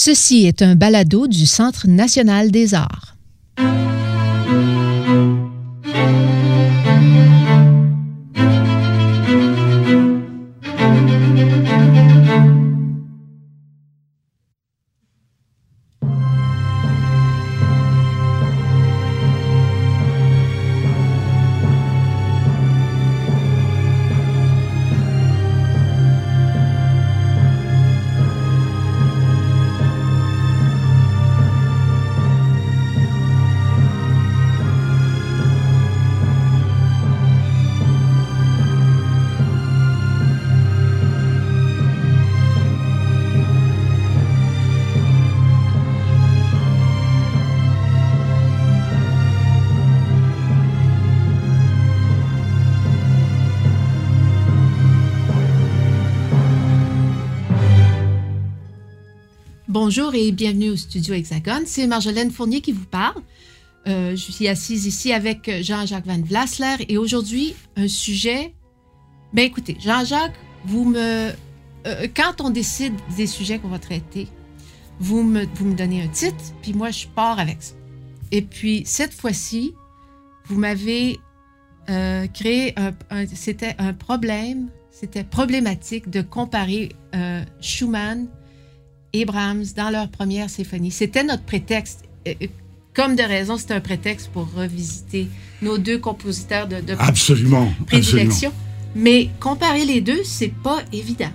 Ceci est un balado du Centre national des arts. Bienvenue au studio Hexagone. C'est Marjolaine Fournier qui vous parle. Euh, je suis assise ici avec Jean-Jacques Van Vlasler et aujourd'hui, un sujet. Ben écoutez, Jean-Jacques, vous me. euh, quand on décide des sujets qu'on va traiter, vous me, vous me donnez un titre, puis moi, je pars avec ça. Et puis, cette fois-ci, vous m'avez euh, créé un. c'était un problème, c'était problématique de comparer euh, Schumann et Brahms dans leur première symphonie. C'était notre prétexte. Euh, euh, Comme de raison, c'était un prétexte pour revisiter nos deux compositeurs de, de Absolument, absolument. prédilection. Mais comparer les deux, c'est pas évident.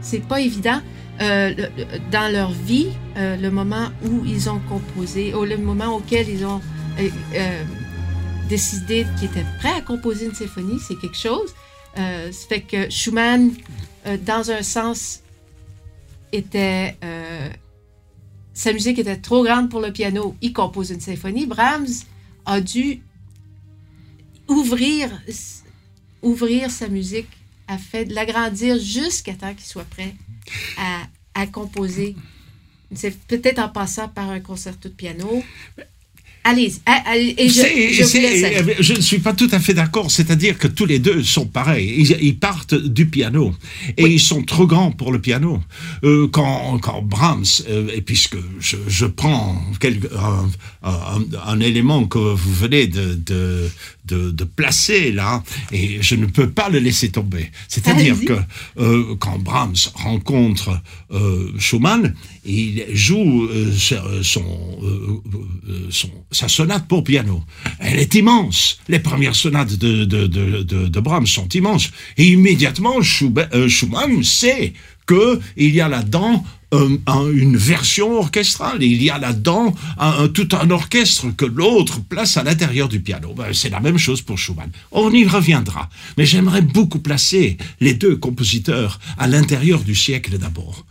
C'est pas évident. Euh, le- le- dans leur vie, euh, le moment où ils ont composé, ou le moment auquel ils ont euh, décidé qu'ils étaient prêts à composer une symphonie, c'est quelque chose. Euh, ça fait que Schumann, dans un sens, était euh, sa musique était trop grande pour le piano. Il compose une symphonie. Brahms a dû ouvrir sa musique, a fait l'agrandir jusqu'à temps qu'il soit prêt à, à composer. C'est peut-être en passant par un concerto de piano. Allez, Et je, ne suis pas tout à fait d'accord. C'est-à-dire que tous les deux sont pareils. Ils, ils partent du piano et ils sont trop grands pour le piano. Euh, quand, quand Brahms, euh, et puisque je, je prends quelque, un, un- un élément que vous venez de, de, de, de placer là, et je ne peux pas le laisser tomber. C'est-à-dire que euh, quand Brahms rencontre euh, Schumann, il joue euh, son, son, sa sonate pour piano. Elle est immense. Les premières sonates de, de, de, de, Brahms sont immenses. Et immédiatement, Schumann sait que il y a là-dedans euh, un- une version orchestrale. Il y a là-dedans tout un orchestre que l'autre place à l'intérieur du piano. Ben, c'est la même chose pour Schumann. On y reviendra. Mais j'aimerais beaucoup placer les deux compositeurs à l'intérieur du siècle d'abord.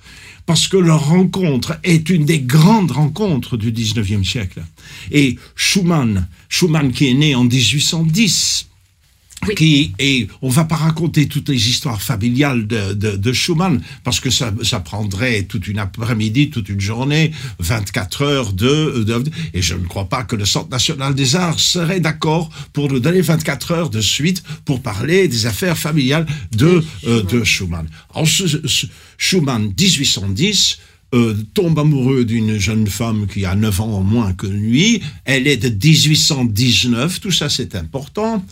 Parce que leur rencontre est une des grandes rencontres du 19e siècle. Et Schumann, Schumann qui est né en 1810, Oui. qui et on va pas raconter toutes les histoires familiales de, de, de Schumann parce que ça, ça prendrait toute une après-midi, toute une journée, 24 heures de, de- et je ne crois pas que le Centre national des arts serait d'accord pour nous donner 24 heures de suite pour parler des affaires familiales de, euh, de Schumann. Alors, Schumann, 1810, euh, tombe amoureux d'une jeune femme qui a 9 ans en moins que lui. Elle est de 1819, tout ça c'est important.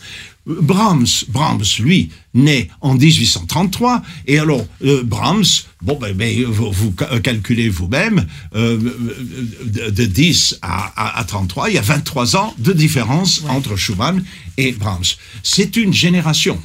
Euh, Brahms, Brahms, lui, naît en 1833, et alors euh, Brahms, bon ben, ben, vous, vous ca- calculez vous-même, euh, de, de 10 à, à, à 33, il y a 23 ans de différence entre Schumann et Brahms. C'est une génération.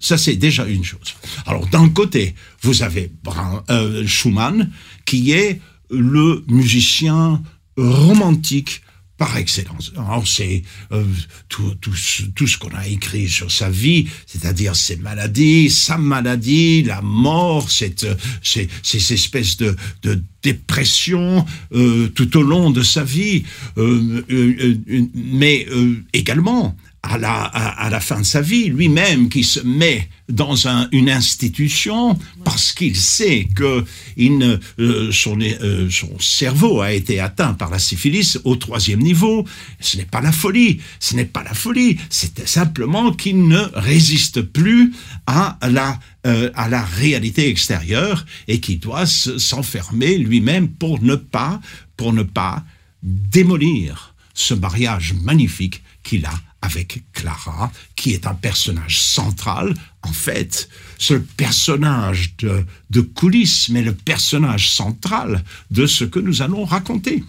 Ça, c'est déjà une chose. Alors, d'un côté, vous avez Bra- euh, Schumann, qui est le musicien romantique par excellence. C'est euh, tout, tout, tout ce qu'on a écrit sur sa vie, c'est-à-dire ses maladies, sa maladie, la mort, cette, ces, ces espèces de, de dépression euh, tout au long de sa vie, euh, euh, euh, mais euh, également à la, à, la fin de sa vie, lui-même qui se met dans un, une institution parce qu'il sait que il euh, son, euh, son cerveau a été atteint par la syphilis au troisième niveau. Ce n'est pas la folie, ce n'est pas la folie, c'est simplement qu'il ne résiste plus à la, euh, à la réalité extérieure et qu'il doit s'enfermer lui-même pour ne pas, pour ne pas démolir ce mariage magnifique qu'il a avec Clara, qui est un personnage central. En fait, ce personnage de, de coulisses, mais le personnage central de ce que nous allons raconter.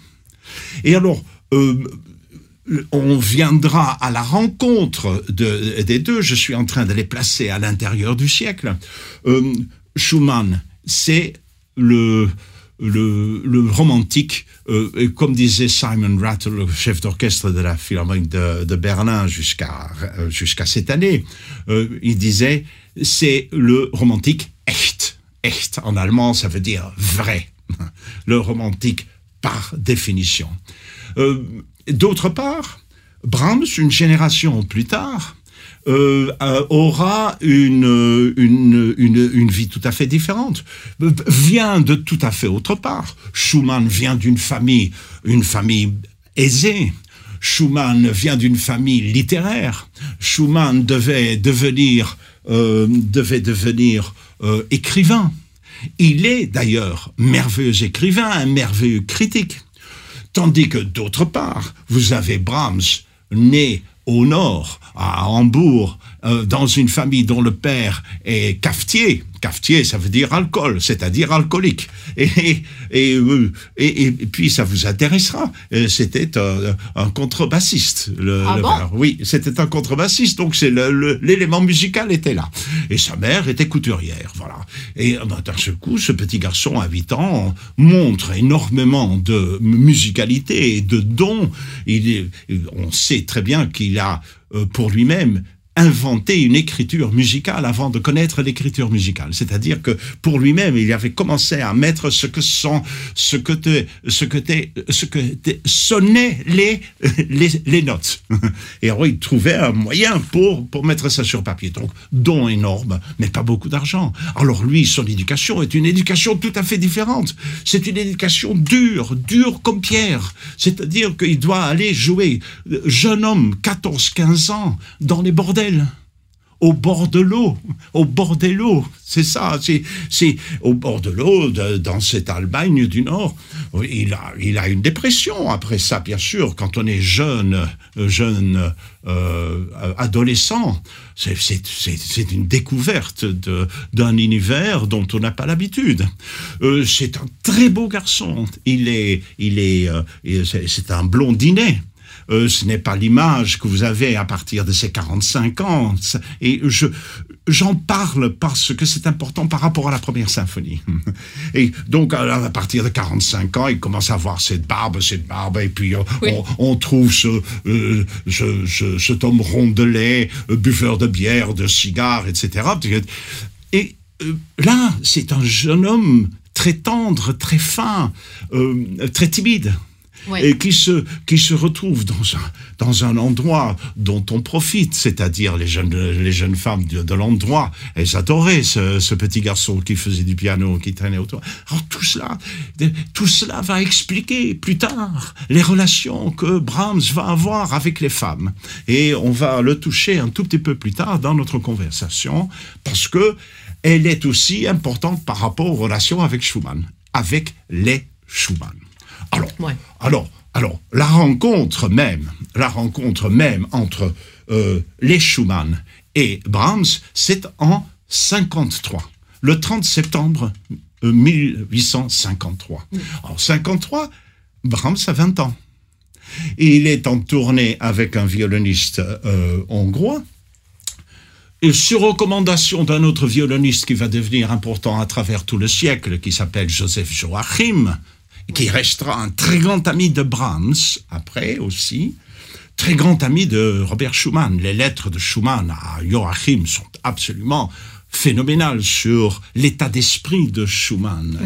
Et alors, euh, on viendra à la rencontre de, des deux. Je suis en train de les placer à l'intérieur du siècle. Euh, Schumann, c'est le, le, romantique, euh, comme disait Simon Rattle, le chef d'orchestre de la Philharmonie de, Berlin jusqu'à euh, jusqu'à cette année, euh, il disait c'est le romantique echt. Echt en allemand, ça veut dire vrai. Le romantique par définition. D'autre part, Brahms, une génération plus tard, euh, euh, aura une, une, une, une, vie tout à fait différente, vient de tout à fait autre part. Schumann vient d'une famille, une famille aisée. Schumann vient d'une famille littéraire. Schumann devait devenir, euh, devait devenir euh, écrivain. Il est d'ailleurs merveilleux écrivain, un merveilleux critique. Tandis que d'autre part, vous avez Brahms, né au nord, à Hambourg, euh, dans une famille dont le père est cafetier. Cafetier, ça veut dire alcool, c'est-à-dire alcoolique. Et, et, euh, et, et, puis, ça vous intéressera. Euh, C'était un, un, contrebassiste. Le, ah le bon? Oui, c'était un contrebassiste, donc c'est l'élément musical était là. Et sa mère était couturière, voilà. Et ben, d'un seul coup, ce petit garçon à 8 ans montre énormément de musicalité et de dons. Il est, on sait très bien qu'il a euh, pour lui-même inventé une écriture musicale avant de connaître l'écriture musicale. C'est-à-dire que pour lui-même, il avait commencé à mettre ce que sont, ce que te, ce que te, ce que te, sonnaient les, les, les notes. Et alors, il trouvait un moyen pour, pour mettre ça sur papier. Donc, don énorme, mais pas beaucoup d'argent. Alors, lui, son éducation est une éducation tout à fait différente. C'est une éducation dure, dure comme pierre. C'est-à-dire qu'il doit aller jouer, jeune homme, 14, 15 ans, dans les bordels au bord de l'eau, au bord de l'eau, c'est ça, c'est au bord de l'eau, dans cette Allemagne du Nord. Il a, une dépression après ça, bien sûr, quand on est jeune, jeune euh, adolescent. C'est une découverte d'un univers dont on n'a pas l'habitude. Euh, c'est un très beau garçon. Il est, il est, euh, c'est un blondinet euh, ce n'est pas l'image que vous avez à partir de ces 45 ans. Et je j'en parle parce que c'est important par rapport à la première symphonie. Et donc à, partir de 45 ans, il commence à avoir cette barbe, cette barbe, et puis euh, Oui. on, on trouve ce, euh, ce, ce- cet homme rondelet, euh, buveur de bière, de cigares, etc. Et euh, là, c'est un jeune homme très tendre, très fin, euh, très timide Et qui se, qui se retrouve dans un, dans un endroit dont on profite, c'est-à-dire les jeunes, les jeunes femmes de, de l'endroit. Elles adoraient ce, ce petit garçon qui faisait du piano, qui traînait autour. Alors tout cela, tout cela va expliquer plus tard les relations que Brahms va avoir avec les femmes. Et on va le toucher un tout petit peu plus tard dans notre conversation, parce que elle est aussi importante par rapport aux relations avec Schumann, avec les Schumann. Alors, Ouais. alors, alors, la rencontre même, la rencontre même entre euh, les Schumann et Brahms, c'est en 53, le 30 septembre euh, 1853. En 53, Brahms a 20 ans. Et il est en tournée avec un violoniste euh, hongrois. Et sur recommandation d'un autre violoniste qui va devenir important à travers tout le siècle, qui s'appelle Joseph Joachim, qui restera un très grand ami de Brahms après aussi, très grand ami de Robert Schumann. Les lettres de Schumann à Joachim sont absolument phénoménales sur l'état d'esprit de Schumann.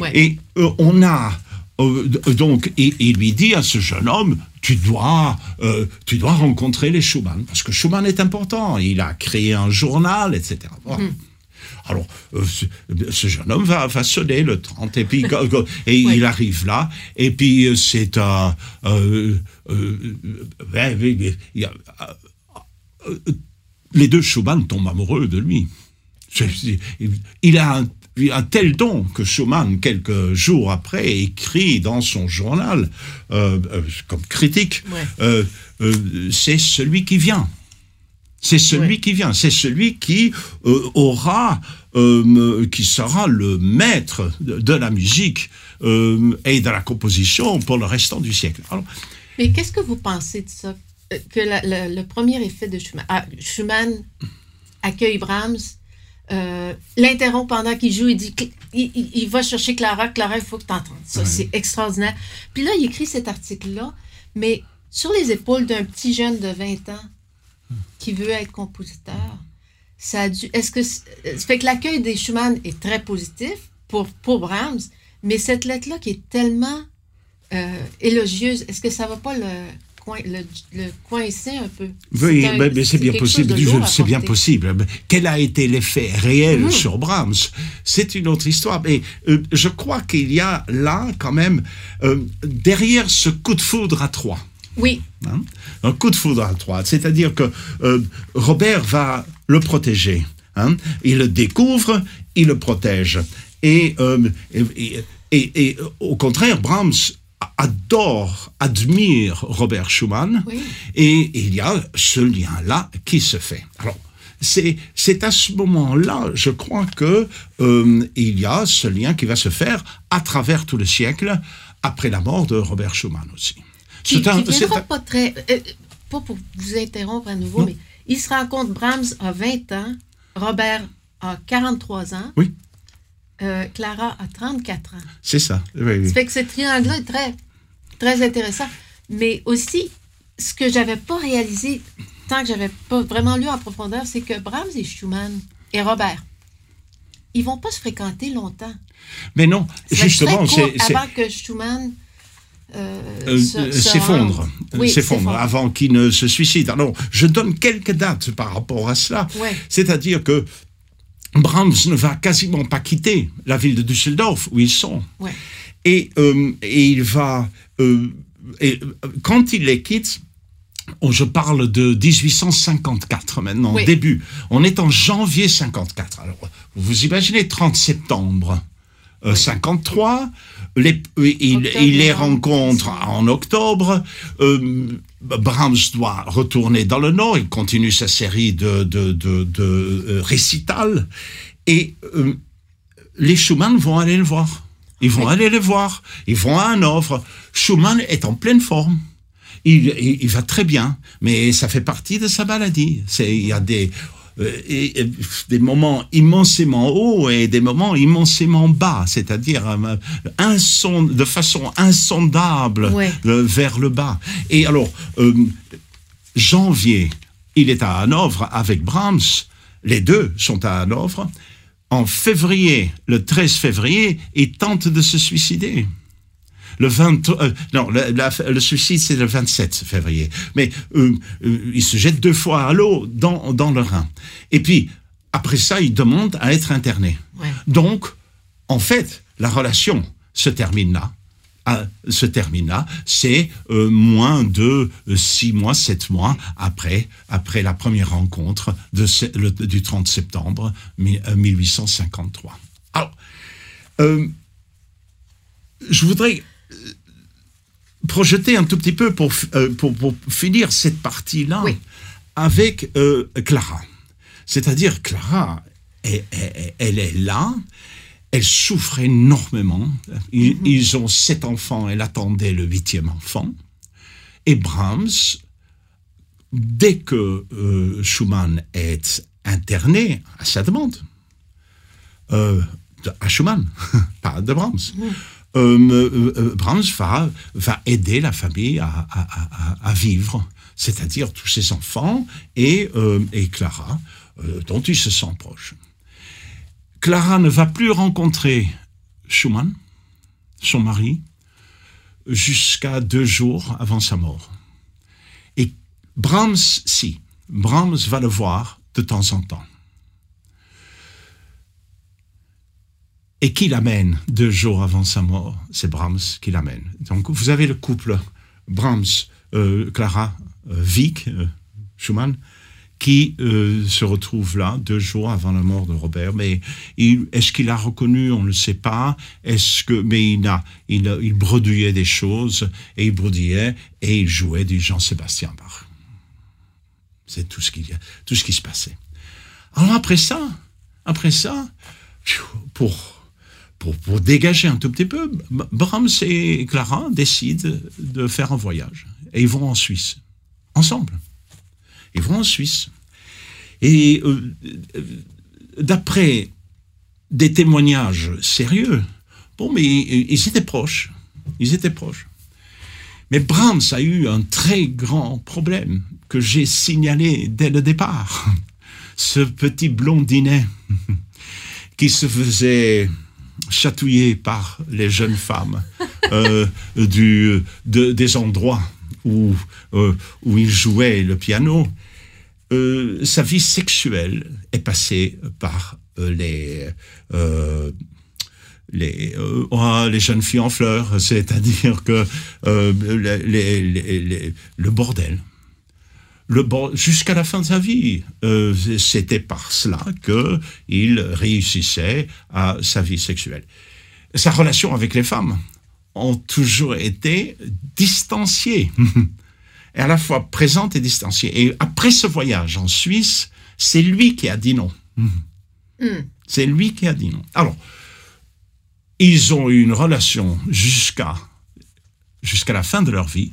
Ouais. Et euh, on a euh, donc, et il lui dit à ce jeune homme, tu dois, euh, tu dois rencontrer les Schumann, parce que Schumann est important. Il a créé un journal, etc. Voilà. Alors, euh, ce, ce jeune homme va, va sonner le 30, et puis et il arrive là, et puis euh, c'est un... euh, euh, euh, euh, les deux Schumann tombent amoureux de lui. Il a un, tel don que Schumann, quelques jours après, écrit dans son journal, euh, euh, comme critique, Ouais. euh, euh, c'est celui qui vient. C'est celui qui vient, c'est celui qui euh, aura, euh, qui sera le maître de, la musique euh, et de la composition pour le restant du siècle. Alors, Mais qu'est-ce que vous pensez de ça? Que la- la- le premier effet de Schumann, ah, Schumann accueille Brahms, euh, l'interrompt pendant qu'il joue, il dit, il, il- il va chercher Clara, Clara, il faut que tu entendes ça, Ouais. c'est extraordinaire. Puis là, il écrit cet article-là, mais sur les épaules d'un petit jeune de 20 ans qui veut être compositeur, ça a dû, est-ce que, euh, fait que l'accueil des Schumann est très positif pour, pour Brahms, mais cette lettre-là qui est tellement euh, élogieuse, est-ce que ça va pas le, coin, le, le coincer un peu? Oui, un- mais, mais c'est bien possible. C'est bien possible. Quel a été l'effet réel Mhm. sur Brahms? C'est une autre histoire. Mais euh, je crois qu'il y a là, quand même, euh, derrière ce coup de foudre à trois, Oui, hein, un coup de foudre à trois, c'est-à-dire que euh, Robert va le protéger. hein. Il le découvre, il le protège. Et, euh, et, et- et- et, au contraire, Brahms adore, admire Robert Schumann. oui. Et il y a ce lien-là qui se fait. Alors, c'est, c'est à ce moment-là, je crois que euh, il y a ce lien qui va se faire à travers tout le siècle, après la mort de Robert Schumann aussi. Qui, qui viendra un- pas très. euh, pas pour vous interrompre à nouveau, Non. mais il se rend compte Brahms a 20 ans, Robert a 43 ans, Oui. euh, Clara a 34 ans. c'est ça. oui, oui. Ça fait que ce triangle-là est très, très intéressant. Mais aussi, ce que j'avais pas réalisé, tant que j'avais pas vraiment lu en profondeur, c'est que Brahms et Schumann et Robert, ils vont pas se fréquenter longtemps. Mais non, justement, c'est- avant que Schumann euh, se- se s'effondre, Oui, avant qu'il ne se suicide. Alors, je donne quelques dates par rapport à cela. Ouais. C'est-à-dire que Brahms ne va quasiment pas quitter la ville de Düsseldorf où ils sont. Ouais. Et, euh, et il va. euh, et, euh, quand il les quitte, oh, je parle de 1854 maintenant, Oui. début. On est en janvier 54. Alors, vous imaginez 30 septembre 53. Les, euh, il, les rencontre en octobre. Euh, Brahms doit retourner dans le Nord. Il continue sa série de, de, de, de, euh, récitals. Et euh, les Schumann vont aller le voir. Ils vont Oui. aller le voir. Ils vont à Hanovre. Schumann est en pleine forme. Il, il, il va très bien, mais ça fait partie de sa maladie. C'est, il y a des, euh, et- et des moments immensément hauts et des moments immensément bas, c'est-à-dire euh, de façon insondable Ouais. euh, vers le bas. Et alors, euh, janvier, il est à Hanovre avec Brahms, les deux sont à Hanovre. En février, le 13 février, il tente de se suicider. Le 20, euh, non, le, la- le suicide, c'est le 27 février. Mais euh, euh, il se jette deux fois à l'eau dans, dans le Rhin. Et puis, après ça, il demande à être interné. Ouais. Donc, en fait, la relation se termine là. Ah, se termine là. C'est euh, moins de euh, six mois, sept mois après, après la première rencontre de le- du 30 septembre mi- euh, 1853. Alors, euh, je voudrais projeter un tout petit peu pour, euh, pour, pour finir cette partie-là Oui. avec euh, Clara. C'est-à-dire, Clara, elle, elle- elle est là, elle souffre énormément. Ils, ils ont sept enfants, elle attendait le huitième enfant. Et Brahms, dès que euh, Schumann est interné, à sa demande, euh, de- à Schumann, pas de Brahms, euh, euh, euh, Brahms va, va aider la famille à, à- à- à- vivre, c'est-à-dire tous ses enfants et, euh, et Clara, euh, dont il se sent proche. Clara ne va plus rencontrer Schumann, son mari, jusqu'à deux jours avant sa mort. Et Brahms, si, Brahms va le voir de temps en temps. Et qui l'amène deux jours avant sa mort C'est Brahms qui l'amène. Donc vous avez le couple Brahms, euh, Clara, euh, Wieck, euh, Schumann, qui euh, se retrouve là deux jours avant la mort de Robert. Mais est-ce qu'il a reconnu? On ne le sait pas. Est-ce que mais il a, il, a- il bredouillait des choses et il bredouillait et il jouait du Jean-Sébastien Bach. C'est tout ce a, tout ce qui se passait. Alors après ça, après ça, pour pour, pour dégager un tout petit peu, Brahms et Clara décident de faire un voyage et ils vont en Suisse ensemble. Ils vont en Suisse. Et euh, euh, d'après des témoignages sérieux, bon, mais ils étaient proches. Ils étaient proches. Mais Brahms a eu un très grand problème que j'ai signalé dès le départ. Ce petit blondinet qui se faisait chatouiller par les jeunes femmes euh, des endroits où, euh, où il jouait le piano, euh, sa vie sexuelle est passée par les, les, oh, les jeunes filles en fleurs, c'est-à-dire que le bordel. Le jusqu'à la fin de sa vie, euh, c'était par cela que il réussissait à sa vie sexuelle. Sa relation avec les femmes ont toujours été distanciées, et à la fois présente et distanciée. Et après ce voyage en Suisse, c'est lui qui a dit non. C'est lui qui a dit non. Alors, ils ont eu une relation jusqu'à jusqu'à la fin de leur vie.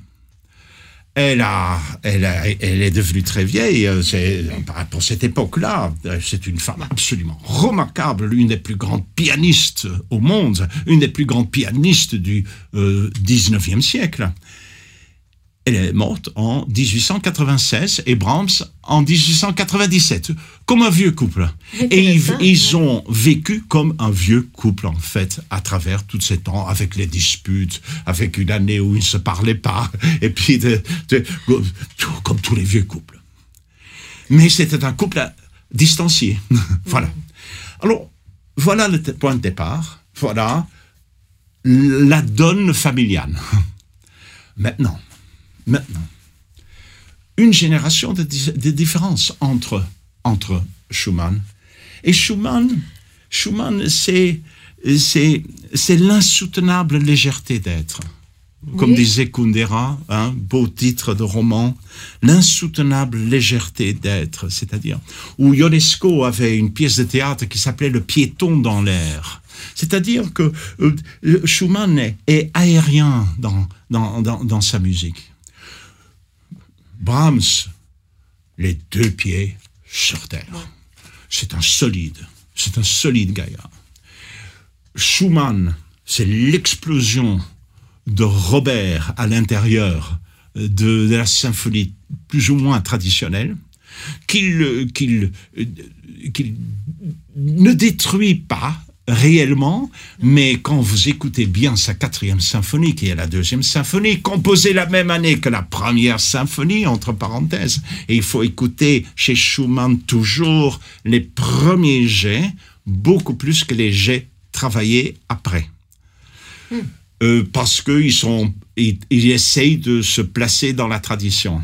Elle, a, elle, a- elle est devenue très vieille. euh, c'est- Pour cette époque-là, euh, c'est une femme absolument remarquable, l'une des plus grandes pianistes au monde, une des plus grandes pianistes du euh, 19e siècle. Elle est morte en 1896 et Brahms en 1897, comme un vieux couple. Et ils, ont vécu comme un vieux couple, en fait, à travers tous ces temps, avec les disputes, avec une année où ils ne se parlaient pas, et puis de- de- tout- comme tous les vieux couples. Mais c'était un couple distancié. voilà. Alors, voilà le point de départ. Voilà la donne familiale. Maintenant, maintenant, une génération de, de différence entre, entre Schumann et Schumann. Schumann, c'est, c'est, c'est l'insoutenable légèreté d'être. Comme Oui. disait Kundera, un beau titre de roman, l'insoutenable légèreté d'être, c'est-à-dire où Ionesco avait une pièce de théâtre qui s'appelait Le piéton dans l'air. C'est-à-dire que euh, Schumann est, est aérien dans, dans, dans, dans sa musique. Brahms, les deux pieds sur terre. C'est un solide, c'est un solide gaillard. Schumann, c'est l'explosion de Robert à l'intérieur de, de la symphonie plus ou moins traditionnelle, qu'il ne détruit pas réellement, mais quand vous écoutez bien sa quatrième symphonie, qui est la deuxième symphonie, composée la même année que la première symphonie, entre parenthèses, et il faut écouter chez Schumann toujours les premiers jets, beaucoup plus que les jets travaillés après. Euh, parce qu'ils sont, ils, ils essayent de se placer dans la tradition.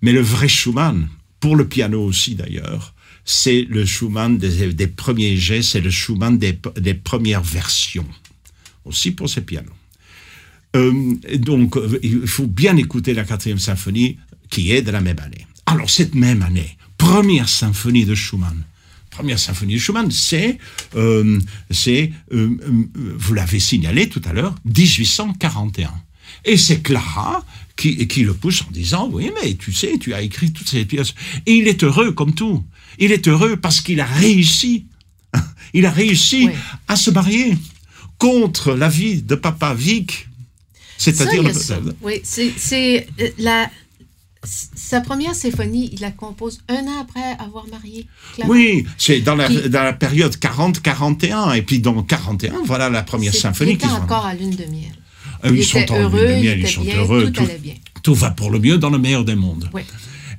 Mais le vrai Schumann, pour le piano aussi d'ailleurs, c'est le Schumann des, premiers jets, c'est le Schumann des, premières versions, aussi pour ces pianos. Euh, donc, euh, il faut bien écouter la quatrième symphonie qui est de la même année. Alors, cette même année, première symphonie de Schumann. Première symphonie de Schumann, c'est, euh, vous l'avez signalé tout à l'heure, 1841. Et c'est Clara qui, qui le pousse en disant, oui, mais tu sais, tu as écrit toutes ces pièces. Et il est heureux comme tout. Il est heureux parce qu'il a réussi. Il a réussi Oui. à se marier contre l'avis de papa Vic. C'est-à-dire le-. Oui, c'est euh, la sa première symphonie, il la compose un an après avoir marié Clara. Oui, c'est dans la, Qui- dans la période 40-41. Et puis dans 41, voilà la première symphonie qui était encore à lune de miel. Euh, Il ils sont en heureux, de miel, ils sont bien, heureux. tout Tout, allait bien. tout va pour le mieux dans le meilleur des mondes.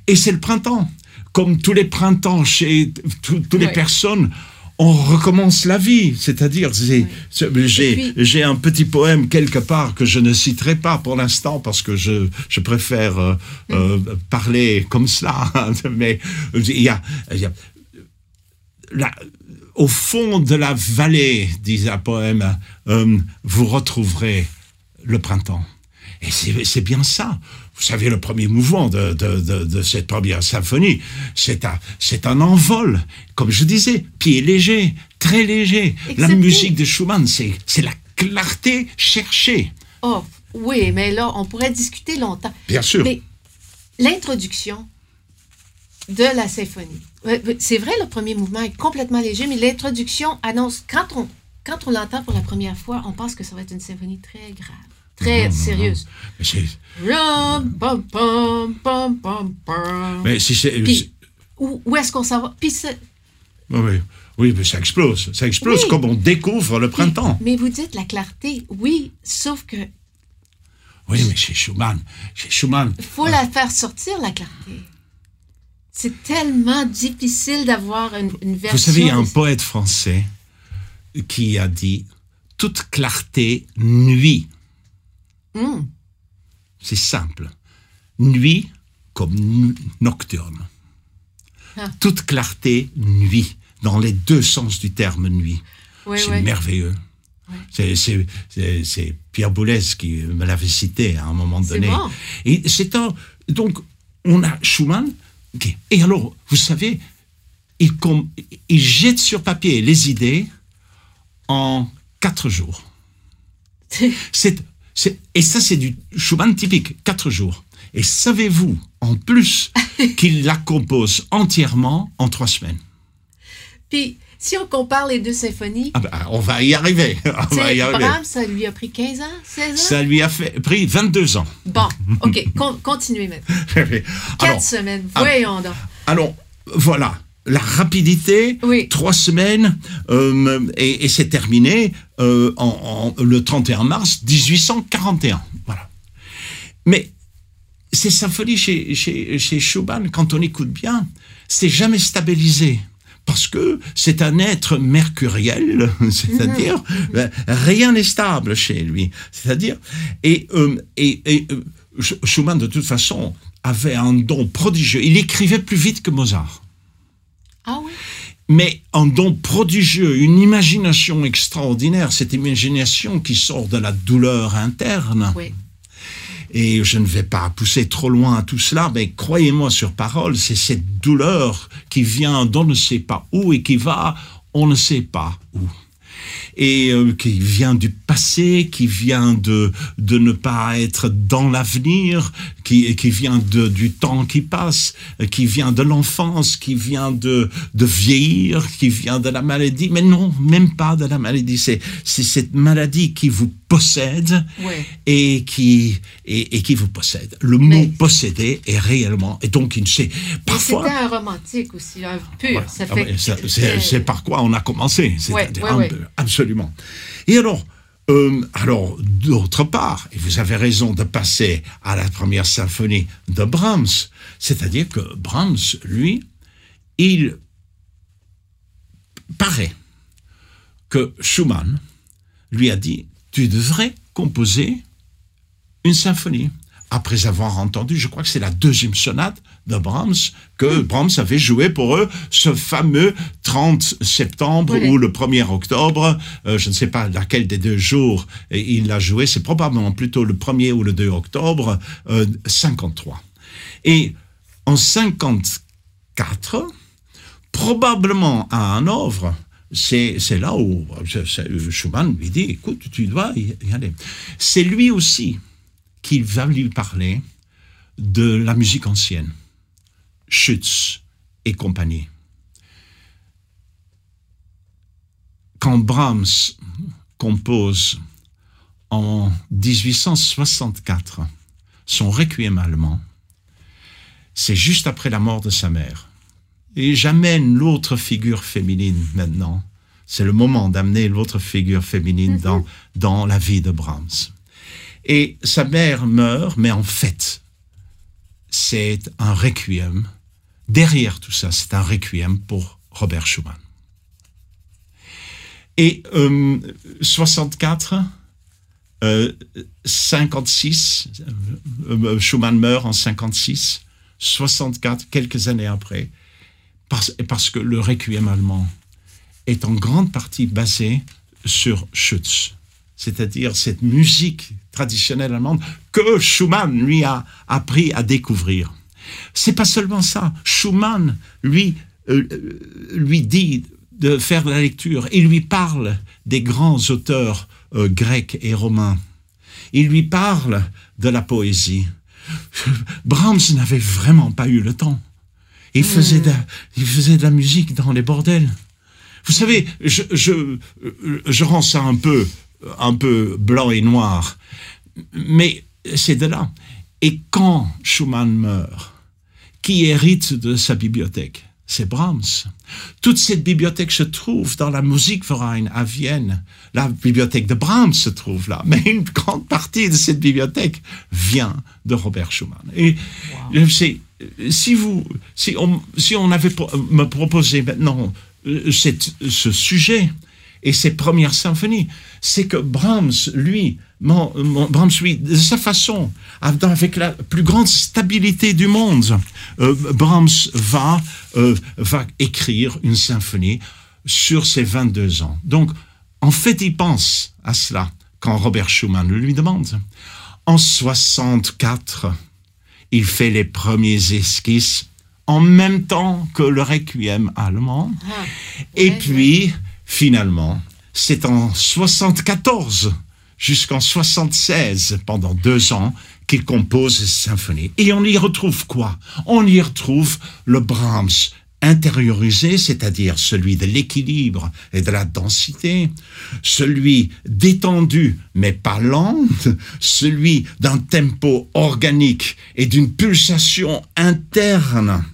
Et c'est le printemps. Comme tous les printemps chez toutes les personnes, on recommence la vie. C'est-à-dire, c'est- c'est- j'ai un petit poème quelque part que je ne citerai pas pour l'instant parce que je, je préfère euh, euh, Mm. parler comme cela. Mais il y a, il y a la- au fond de la vallée, dit un poème, euh, vous retrouverez le printemps. Et c'est bien ça. Vous savez, le premier mouvement de, de- de- de cette première symphonie, c'est un, c'est un envol. Comme je disais, pied léger, très léger. La musique de Schumann, c'est c'est la clarté cherchée. Oh, oui, mais là, on pourrait discuter longtemps. Bien sûr. Mais l'introduction de la symphonie. Ouais, ouais, C'est vrai, le premier mouvement est complètement léger, mais l'introduction annonce, quand on, quand on l'entend pour la première fois, on pense que ça va être une symphonie très grave, très sérieuse. Mais c'est- mais si c'est- Puis, où, où est-ce qu'on s'en va? Puis c'est- oui, oui, mais ça explose. Ça explose Oui. comme on découvre le printemps. Mais vous dites la clarté, oui, sauf que Oui, mais chez Schumann, chez Schumann, faut la faire sortir, la clarté. C'est tellement difficile d'avoir une, une version. Vous savez, il y a un poète français qui a dit Toute clarté nuit. Hum, C'est simple. Nuit comme nu- nocturne. Ah. Toute clarté nuit, dans les deux sens du terme nuit. c'est merveilleux. C'est- Pierre Boulez qui me l'avait cité à un moment donné. bon. Et c'est un. Donc, on a Schumann. Et alors, vous savez, il, com- il jette sur papier les idées en quatre jours. C'est- et ça, c'est du Schumann typique, quatre jours. Et savez-vous, en plus, qu'il la compose entièrement en trois semaines Puis, si on compare les deux symphonies, ah ben, On va y arriver. On va y arriver. Brahms, ça lui a pris 15 ans, 16 ans? Ça lui a fait, pris 22 ans. Bon, OK, con- continuez maintenant. Quatre alors, semaines, ah. voyons donc. alors, voilà. La rapidité, Oui. trois semaines, euh, et, et c'est terminé euh, en, en- le 31 mars 1841. Voilà. Mais ces symphonies chez, chez, chez Schumann, quand on écoute bien, c'est jamais stabilisé. Parce que c'est un être mercuriel, c'est-à-dire euh, rien n'est stable chez lui. C'est-à-dire, et, euh, et, et, Sch- Schumann, de toute façon, avait un don prodigieux. Il écrivait plus vite que Mozart Ah oui? mais un don prodigieux, une imagination extraordinaire, cette imagination qui sort de la douleur interne. Oui. Et je ne vais pas pousser trop loin tout cela, mais croyez-moi sur parole, c'est cette douleur qui vient d'on ne sait pas où et qui va on ne sait pas où. Et euh, qui vient du passé, qui vient de, de ne pas être dans l'avenir, qui, qui vient de, du temps qui passe, qui vient de l'enfance, qui vient de, de vieillir, qui vient de la maladie. Mais non, même pas de la maladie. C'est, c'est cette maladie qui vous possède Ouais. et qui et, et qui vous possède. Le mot Mais- posséder est réellement et donc il sait parfois. c'était un romantique aussi, un pur. Ça Ah fait c'est c'est par quoi on a commencé. C'est-à-dire ouais, un ouais. peu, absolument. Et alors. euh, alors, d'autre part, et vous avez raison de passer à la première symphonie de Brahms, c'est-à-dire que Brahms, lui, il paraît que Schumann lui a dit Tu devrais composer une symphonie. Après avoir entendu, je crois que c'est la deuxième sonate de Brahms, que Brahms avait joué pour eux ce fameux 30 septembre Oui. ou le 1er octobre, euh, je ne sais pas laquelle des deux jours euh, il l'a joué, c'est probablement plutôt le 1er ou le 2 octobre euh, 53. Et en 54, probablement à Hanovre, c'est, c'est là où c'est- Schumann lui dit, écoute, tu dois y aller. C'est lui aussi qui va lui parler de la musique ancienne, Schütz et compagnie. Quand Brahms compose en 1864 son requiem allemand, c'est juste après la mort de sa mère. Et j'amène l'autre figure féminine maintenant. C'est le moment d'amener l'autre figure féminine dans, dans la vie de Brahms. Et sa mère meurt, mais en fait, c'est un requiem. Derrière tout ça, c'est un requiem pour Robert Schumann. Et 64, euh, 56, euh, euh, Schumann meurt en 56, 64, quelques années après, parce, parce que le requiem allemand est en grande partie basé sur Schütz, c'est-à-dire cette musique traditionnelle allemande que Schumann lui a appris à découvrir. C'est pas seulement ça. Schumann lui lui dit de faire de la lecture. Il lui parle des grands auteurs euh, grecs et romains. Il lui parle de la poésie. Brahms n'avait vraiment pas eu le temps. Il faisait, de, il faisait de la musique dans les bordels. Vous savez, je, je, je rends ça un peu, un peu blanc et noir, mais c'est de là. Et quand Schumann meurt, qui hérite de sa bibliothèque? C'est Brahms. Toute cette bibliothèque se trouve dans la Musikverein à Vienne. La bibliothèque de Brahms se trouve là, mais une grande partie de cette bibliothèque vient de Robert Schumann. Et si vous, si on, si on avait me proposé maintenant euh, ce sujet et ses premières symphonies, c'est que Brahms, lui, Brahms, lui, de sa façon, avec la plus grande stabilité du monde, euh, Brahms va, euh, va écrire une symphonie sur ses 22 ans. Donc, en fait, il pense à cela quand Robert Schumann le lui demande. En 64, il fait les premiers esquisses en même temps que le requiem allemand. Ah, Et puis, finalement, c'est en 74 jusqu'en 76, pendant deux ans, qu'il compose cette symphonie. Et on y retrouve quoi? On y retrouve le Brahms intériorisé, c'est-à-dire celui de l'équilibre et de la densité, celui détendu mais pas lent, celui d'un tempo organique et d'une pulsation interne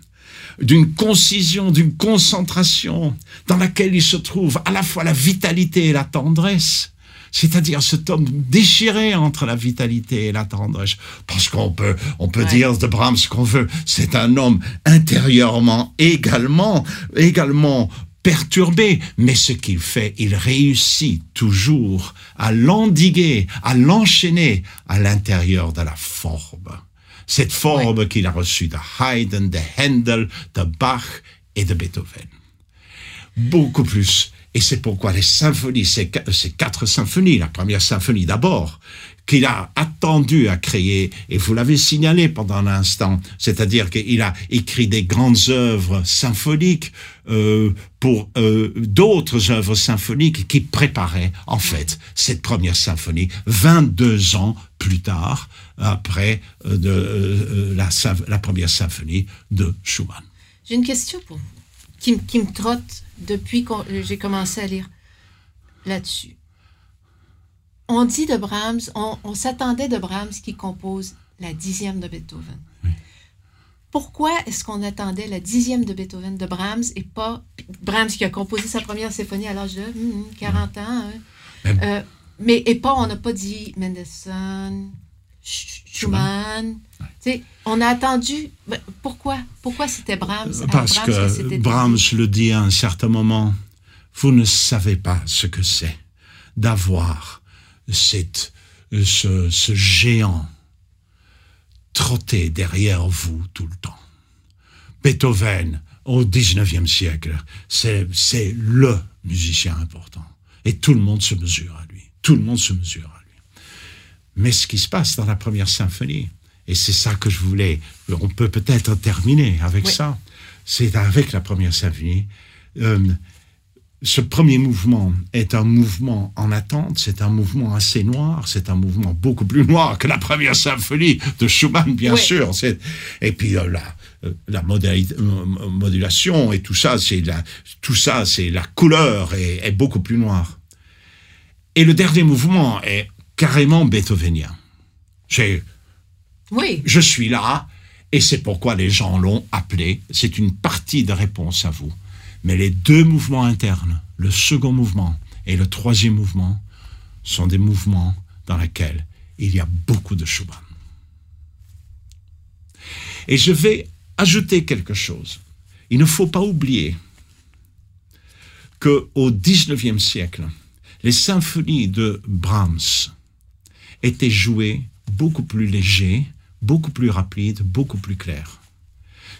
d'une concision, d'une concentration dans laquelle il se trouve à la fois la vitalité et la tendresse. C'est-à-dire cet homme déchiré entre la vitalité et la tendresse. Parce qu'on peut, on peut dire de Brahms ce qu'on veut. C'est un homme intérieurement également, également perturbé, mais ce qu'il fait, il réussit toujours à l'endiguer, à l'enchaîner à l'intérieur de la forme cette forme qu'il a reçue de Haydn, de Handel, de Bach et de Beethoven. Beaucoup plus. Et c'est pourquoi les symphonies, ces, quatre symphonies, la première symphonie d'abord, qu'il a attendu à créer, et vous l'avez signalé pendant l'instant, c'est-à-dire qu'il a écrit des grandes œuvres symphoniques euh, pour euh, d'autres œuvres symphoniques qui préparaient en fait cette première symphonie 22 ans plus tard, après euh, de, euh, la, la, première symphonie de Schumann. J'ai une question pour vous, qui, qui me trotte depuis que j'ai commencé à lire là-dessus. On dit de Brahms, on, s'attendait de Brahms qui compose la dixième de Beethoven. Pourquoi est-ce qu'on attendait la dixième de Beethoven de Brahms et pas Brahms qui a composé sa première symphonie à l'âge de 40 ans? Hein? Euh, mais et pas, on n'a pas dit Mendelssohn, Schumann. On a attendu. Ben, pourquoi? Pourquoi c'était Brahms? Parce que, Brahms le dit à un certain moment vous ne savez pas ce que c'est d'avoir cette, ce, ce géant trotté derrière vous tout le temps. Beethoven, au 19e siècle, c'est le musicien important. Et tout le monde se mesure à lui. Tout le monde se mesure à lui. Mais ce qui se passe dans la première symphonie, et c'est ça que je voulais, on peut peut-être terminer avec ça, c'est avec la première symphonie. Euh, ce premier mouvement est un mouvement en attente, c'est un mouvement assez noir, c'est un mouvement beaucoup plus noir que la première symphonie de Schumann, bien sûr. Et puis euh, la, euh, la modulation et tout ça, c'est la, tout ça, c'est la couleur est, est beaucoup plus noire. Et le dernier mouvement est carrément beethovenien. Oui. Je suis là, et c'est pourquoi les gens l'ont appelé. C'est une partie de réponse à vous. Mais les deux mouvements internes, le second mouvement et le troisième mouvement, sont des mouvements dans lesquels il y a beaucoup de Schumann. Et je vais ajouter quelque chose. Il ne faut pas oublier qu'au XIXe siècle, les symphonies de Brahms étaient jouées beaucoup plus légers, beaucoup plus rapides, beaucoup plus claires.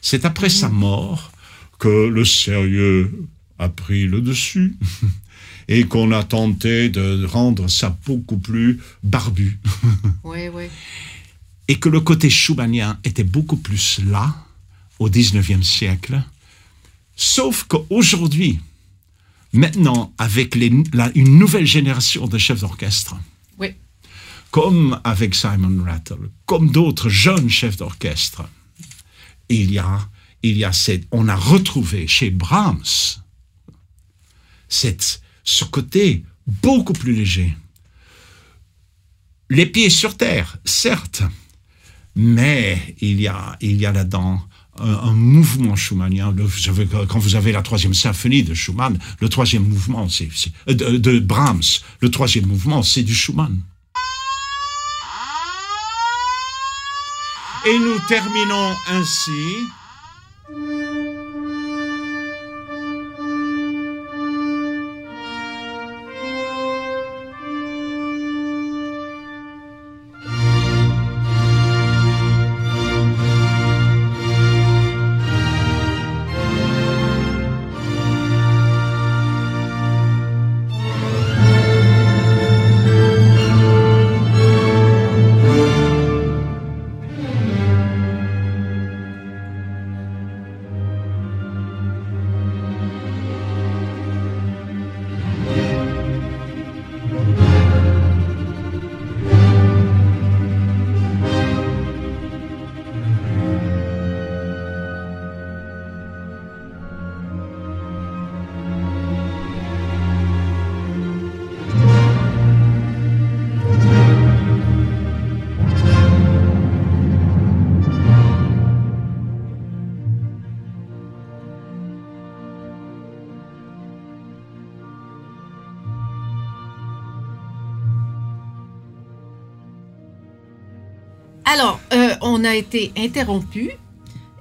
C'est après sa mort que le sérieux a pris le dessus et qu'on a tenté de rendre ça beaucoup plus barbu. Oui, oui. Et que le côté schumannien était beaucoup plus là au XIXe siècle. Sauf qu'aujourd'hui, maintenant, avec les, la- une nouvelle génération de chefs d'orchestre. Comme avec Simon Rattle, comme d'autres jeunes chefs d'orchestre, il y a, il y a cette, on a retrouvé chez Brahms cette, ce côté beaucoup plus léger. Les pieds sur terre, certes, mais il y a, il y a là-dedans un, mouvement schumannien. Quand vous avez la troisième symphonie de Schumann, le troisième mouvement, c'est euh, de Brahms, le troisième mouvement, c'est du Schumann. Et nous terminons ainsi. Alors, euh, on a été interrompu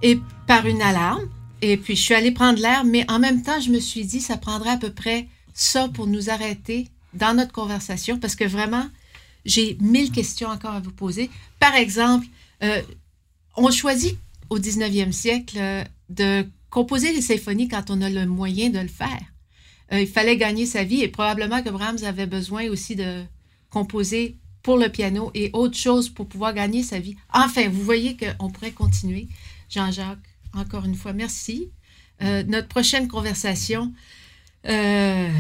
et par une alarme. Et puis, je suis allée prendre l'air, mais en même temps, je me suis dit, ça prendrait à peu près ça pour nous arrêter dans notre conversation, parce que vraiment, j'ai mille questions encore à vous poser. Par exemple, euh, on choisit au 19e siècle euh, de composer les symphonies quand on a le moyen de le faire. Il fallait gagner sa vie et probablement que Brahms avait besoin aussi de composer pour le piano et autre chose pour pouvoir gagner sa vie. Enfin, vous voyez qu'on pourrait continuer. Jean-Jacques, encore une fois, merci. Euh, notre prochaine conversation, euh,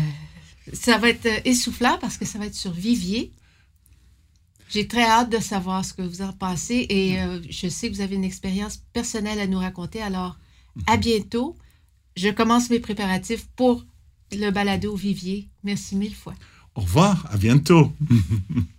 ça va être essoufflant parce que ça va être sur Vivier. J'ai très hâte de savoir ce que vous en pensez et euh, je sais que vous avez une expérience personnelle à nous raconter. Alors, à bientôt. Je commence mes préparatifs pour le balado Vivier. Merci mille fois. Au revoir, à bientôt.